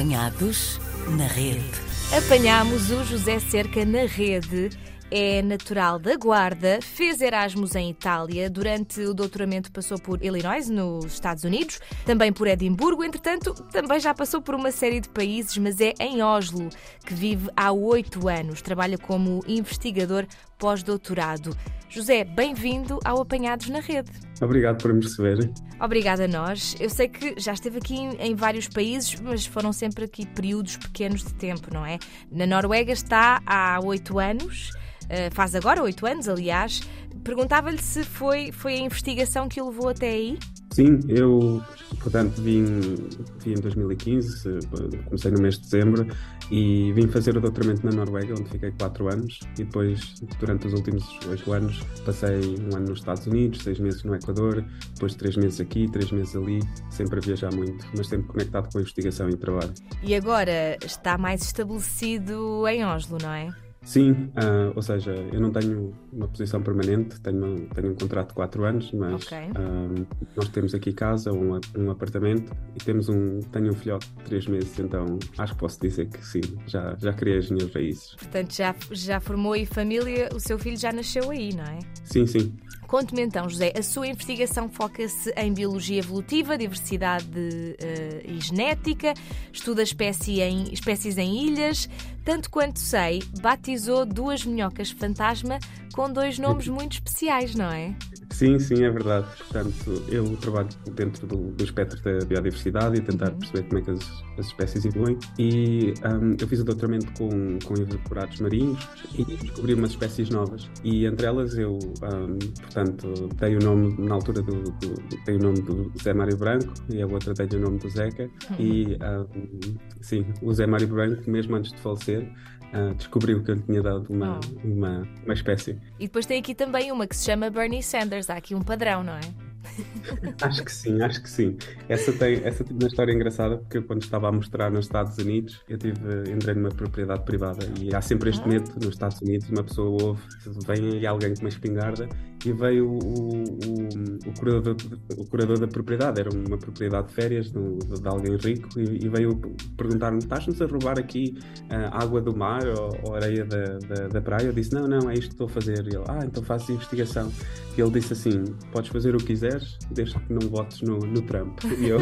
Apanhados na rede. Apanhámos o José Cerca na rede. É natural da Guarda, fez Erasmus em Itália, durante o doutoramento passou por Illinois, nos Estados Unidos, também por Edimburgo, entretanto, também já passou por uma série de países, mas é em Oslo que vive há oito anos. Trabalha como investigador pós-doutorado. José, bem-vindo ao Apanhados na Rede. Obrigado por me receberem. Obrigada a nós. Eu sei que já esteve aqui em vários países, mas foram sempre aqui períodos pequenos de tempo, não é? Na Noruega está há oito anos, faz agora oito anos, aliás. Perguntava-lhe se foi, foi a investigação que o levou até aí? Sim, eu, portanto, vim, vim em 2015, comecei no mês de dezembro e vim fazer o doutoramento na Noruega, onde fiquei quatro anos e depois, durante os últimos oito anos, passei um ano nos Estados Unidos, seis meses no Equador, depois três meses aqui, três meses ali, sempre a viajar muito, mas sempre conectado com a investigação e trabalho. E agora está mais estabelecido em Oslo, não é? Sim, uh, ou seja, eu não tenho uma posição permanente, tenho, tenho um contrato de 4 anos, mas okay. uh, nós temos aqui casa, um, um, apartamento e temos um, tenho um filhote de 3 meses, então acho que posso dizer que sim, já, já criei as minhas raízes. Portanto, já, já formou aí família, o seu filho já nasceu aí, não é? Sim, sim. Conte-me então, José, a sua investigação foca-se em biologia evolutiva, diversidade uh, e genética, estuda espécie em, espécies em ilhas. Tanto quanto sei, batizou duas minhocas fantasma com dois nomes muito especiais, não é? Sim, sim, é verdade. Portanto, eu trabalho dentro do, do espectro da biodiversidade e tentar uhum. perceber como é que as, as espécies evoluem. E um, eu fiz o doutoramento com, com invertebrados marinhos e descobri umas espécies novas. E entre elas eu, um, portanto, dei o nome, na altura do, do, dei o nome do Zé Mário Branco e a outra dei o nome do Zeca. Uhum. E um, sim, o Zé Mário Branco, mesmo antes de falecer, uh, descobriu que eu lhe tinha dado uma, oh. uma, uma espécie. E depois tem aqui também uma que se chama Bernie Sanders. Há aqui um padrão, não é? acho que sim, acho que sim. Essa tem, essa tem uma história engraçada porque eu, quando estava a mostrar nos Estados Unidos, eu tive, entrei numa propriedade privada e há sempre este ah. medo nos Estados Unidos, uma pessoa ouve, vem aí alguém com uma espingarda e veio o, o, o, curador, o curador da propriedade, era uma propriedade de férias de, de alguém rico e, e veio perguntar-me, estás-nos a roubar aqui uh, água do mar ou, ou areia da, da, da, praia? Eu disse, não, não, é isto que estou a fazer. E ele, ah, então faço investigação. E ele disse assim, podes fazer o que quiseres, desde que não votes no, no Trump. E eu,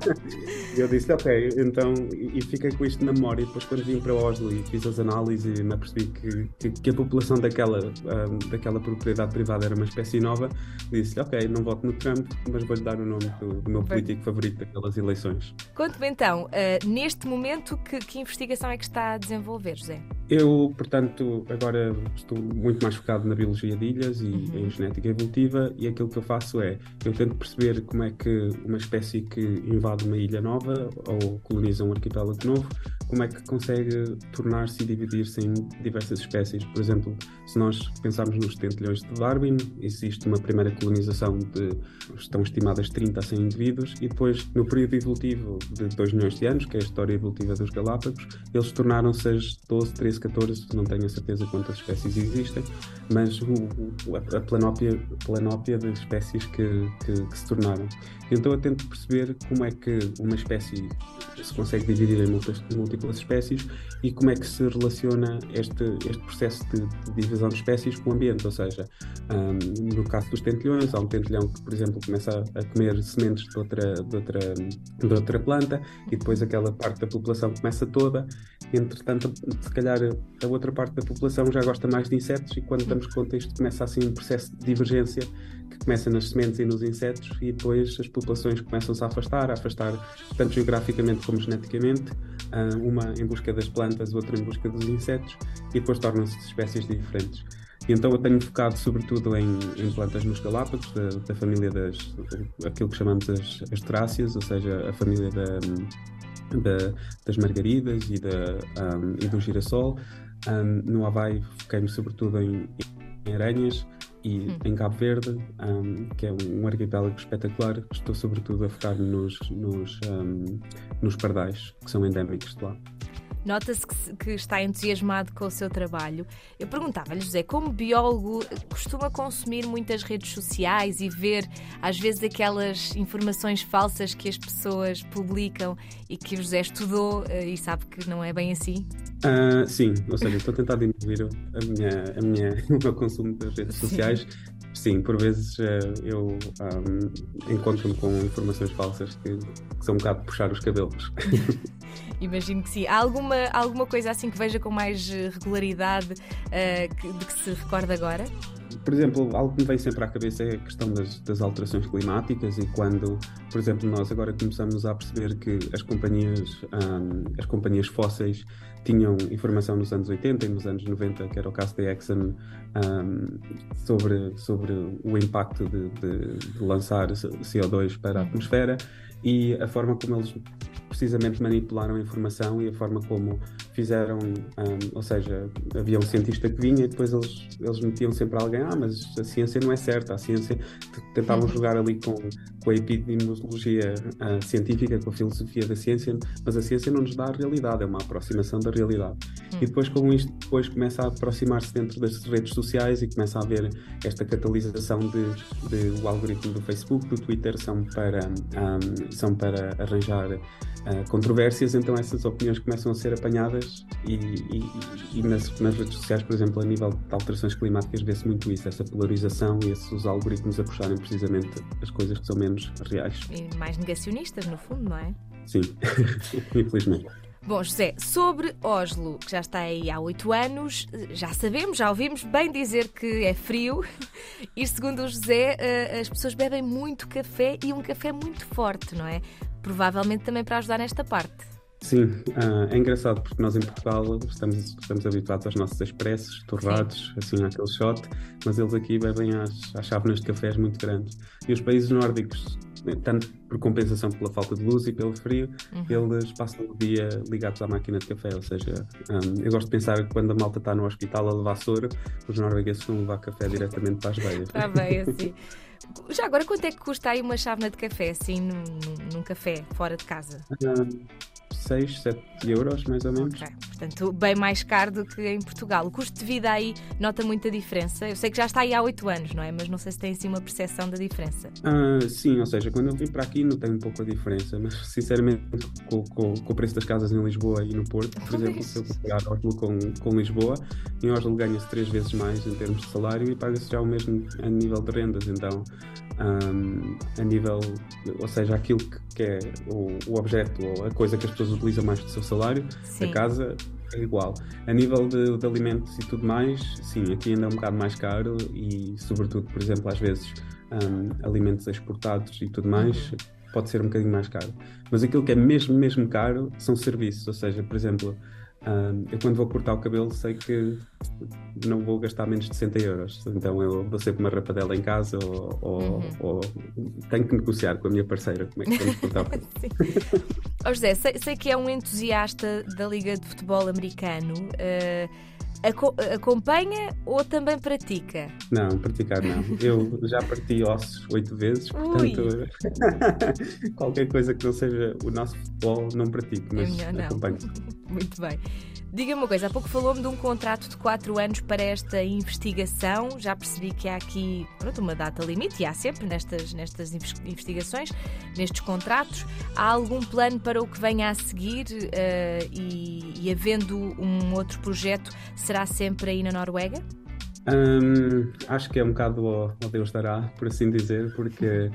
eu disse, ok, então, e, e fiquei com isto na memória. Depois quando vim para Oslo e fiz as análises e me apercebi que, que, que a população daquela, um, ah, daquela propriedade privada era uma espécie nova, disse-lhe, ok, não voto no Trump, mas vou-lhe dar o nome do, do meu político favorito daquelas eleições. Conte-me então, uh, neste momento, que, que investigação é que está a desenvolver, José? Eu, portanto, agora estou muito mais focado na biologia de ilhas e uhum. em genética evolutiva e aquilo que eu faço é, eu tento perceber como é que uma espécie que invade uma ilha nova ou coloniza um arquipélago novo, como é que consegue tornar-se e dividir-se em diversas espécies. Por exemplo, se nós pensarmos nos tentilhões de Darwin, existe uma primeira colonização de, estão estimadas 30 a 100 indivíduos e depois, no período evolutivo de 2 milhões de anos, que é a história evolutiva dos Galápagos, eles tornaram-se as 12, 13 14, não tenho a certeza quantas espécies existem, mas o, o, a, planópia, planópia de espécies que, que, que, se tornaram. Então eu tento perceber como é que uma espécie se consegue dividir em múltiplas, múltiplas espécies e como é que se relaciona este, este processo de, de divisão de espécies com o ambiente, ou seja, um, no caso dos tentilhões, há um tentilhão que, por exemplo, começa a, comer sementes de outra, de, outra, de outra planta e depois aquela parte da população começa toda, entretanto, se calhar a outra parte da população já gosta mais de insetos e quando damos conta isto começa assim um processo de divergência que começa nas sementes e nos insetos e depois as populações começam-se a afastar, a afastar tanto geograficamente como geneticamente, ah, uma em busca das plantas, outra em busca dos insetos e depois tornam-se espécies diferentes. E então eu tenho focado sobretudo em, em plantas nos Galápagos, da, da, família das, aquilo que chamamos as, as ou seja, a família da, da, das margaridas e, da, um, e do girassol. Um, no Havaí foquei-me sobretudo em, em aranhas e hum. em Cabo Verde, um, que é um, arquipélago espetacular, estou sobretudo a focar nos, nos, nos pardais, que são endémicos de lá. Nota-se que, que, está entusiasmado com o seu trabalho. Eu perguntava-lhe, José, como biólogo, costuma consumir muitas redes sociais e ver, às vezes, aquelas informações falsas que as pessoas publicam e que o José estudou eh, e sabe que não é bem assim? Uh, sim, ou seja, estou a tentar diminuir a minha, a minha, o meu consumo das redes sociais. Sim, por vezes uh, eu um, encontro-me com informações falsas que, que, são um bocado puxar os cabelos. Imagino que sim. Há alguma, alguma coisa assim que veja com mais regularidade uh, que, de que se recorda agora? Por exemplo, algo que me vem sempre à cabeça é a questão das, das, alterações climáticas e quando, por exemplo, nós agora começamos a perceber que as companhias, um, as companhias fósseis tinham informação nos anos 80 e nos anos 90, que era o caso da Exxon, um, sobre, sobre o impacto de, de, de lançar CO2 para a atmosfera e a forma como eles precisamente manipularam a informação e a forma como fizeram, um, ou seja, havia um cientista que vinha e depois eles, eles metiam sempre alguém, ah, mas a ciência não é certa, a ciência tentavam uhum. jogar ali com, com a epidemiologia uh, científica, com a filosofia da ciência, mas a ciência não nos dá a realidade, é uma aproximação da realidade. Uhum. E depois com isto, depois começa a aproximar-se dentro das redes sociais e começa a haver esta catalisação de, de o algoritmo do Facebook, do Twitter, são para, um, são para arranjar uh, controvérsias, então essas opiniões começam a ser apanhadas e, e, e nas, nas, redes sociais, por exemplo, a nível de alterações climáticas, vê-se muito isso, essa polarização e esses algoritmos a puxarem precisamente as coisas que são menos reais. E mais negacionistas, no fundo, não é? Sim, infelizmente. Bom, José, sobre Oslo, que já está aí há oito anos, já sabemos, já ouvimos bem dizer que é frio. E segundo o José, eh, as pessoas bebem muito café e um café muito forte, não é? provavelmente também para ajudar nesta parte. Sim, uh, é engraçado porque nós em Portugal estamos, estamos habituados aos nossos expressos, torrados, Sim. assim, aquele shot, mas eles aqui bebem às, às chávenas de cafés muito grandes. E os países nórdicos, tanto por compensação pela falta de luz e pelo frio, uhum. eles passam o dia ligados à máquina de café. Ou seja, um, eu gosto de pensar que quando a malta está no hospital a levar soro, os noruegueses vão levar café diretamente para as veias. Está bem, assim. Já agora, quanto é que custa aí uma chávena de café, assim, num, num café fora de casa? Um, 6, 7 euros, mais ou menos. Okay. Portanto, bem mais caro do que em Portugal. O custo de vida aí nota muita diferença. Eu sei que já está aí há 8 anos, não é? Mas não sei se tem assim uma percepção da diferença. Ah, sim, ou seja, quando eu vim para aqui notei um pouco a diferença, mas sinceramente, com, com, com o preço das casas em Lisboa e no Porto, por exemplo, se eu comparar Oslo com, com Lisboa, em Oslo ganha-se 3 vezes mais em termos de salário e paga-se já o mesmo a nível de rendas. Então, um, a nível, ou seja, aquilo que, que é o, o, objeto ou a coisa que as pessoas utilizam mais do seu salário, sim. a casa é igual. A nível de, de, alimentos e tudo mais, sim, aqui ainda é um bocado mais caro e, sobretudo, por exemplo, às vezes um, alimentos exportados e tudo mais. Uhum. Pode ser um bocadinho mais caro. Mas aquilo que é mesmo, mesmo caro são serviços. Ou seja, por exemplo, um, eu quando vou cortar o cabelo sei que não vou gastar menos de 60 euros. Então eu vou sempre uma rapadela em casa ou, ou, uhum. ou, tenho que negociar com a minha parceira como é que vamos cortar o cabelo. oh, José, sei, sei, que é um entusiasta da Liga de Futebol Americano. Uh, acompanha ou também pratica? Não, praticar não. Eu já parti ossos oito vezes, portanto, qualquer coisa que não seja o nosso futebol não pratico, mas é acompanho. Muito bem. Diga-me uma coisa, há pouco falou-me de um contrato de 4 anos para esta investigação. Já percebi que há aqui pronto, uma data limite, e há sempre nestas, nestas investigações, nestes contratos. Há algum plano para o que venha a seguir uh, e, e, havendo um outro projeto, será sempre aí na Noruega? Um, acho que é um bocado ao, Deus dará, por assim dizer, porque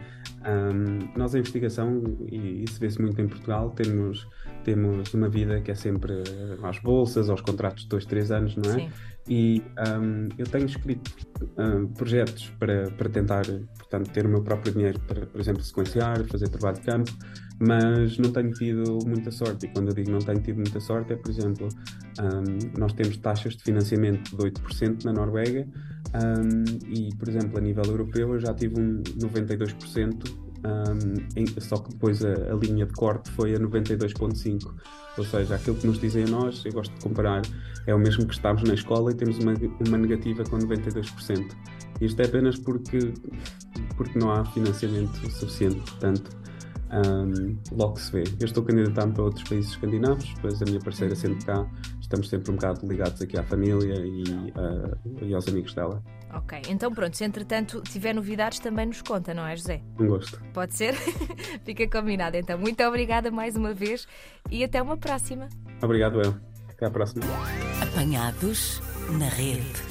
um, nós a investigação, e isso vê-se muito em Portugal, temos temos uma vida que é sempre às bolsas, aos contratos de dois, três anos, não é? Sim. E um, eu tenho escrito um, projetos para, para tentar, portanto, ter o meu próprio dinheiro para, por exemplo, sequenciar, fazer trabalho de campo, mas não tenho tido muita sorte. E quando eu digo não tenho tido muita sorte, é, por exemplo, um, nós temos taxas de financiamento de 8% na Noruega e, por exemplo, a nível europeu eu já tive um 92% um, em, só que depois a, a, linha de corte foi a 92.5, ou seja, aquilo que nos dizem a nós, eu gosto de comparar, é o mesmo que estamos na escola e temos uma, uma negativa com 92%. Isto é apenas porque, porque não há financiamento suficiente, portanto, um, logo se vê. Eu estou candidatando para outros países escandinavos, depois a minha parceira sendo cá, estamos sempre um bocado ligados aqui à família e, uh, e aos amigos dela. Ok, então pronto, se entretanto tiver novidades também nos conta, não é, José? Um gosto. Pode ser? Fica combinado então. Muito obrigada mais uma vez e até uma próxima. Obrigado, eu. Até à próxima. Apanhados na rede.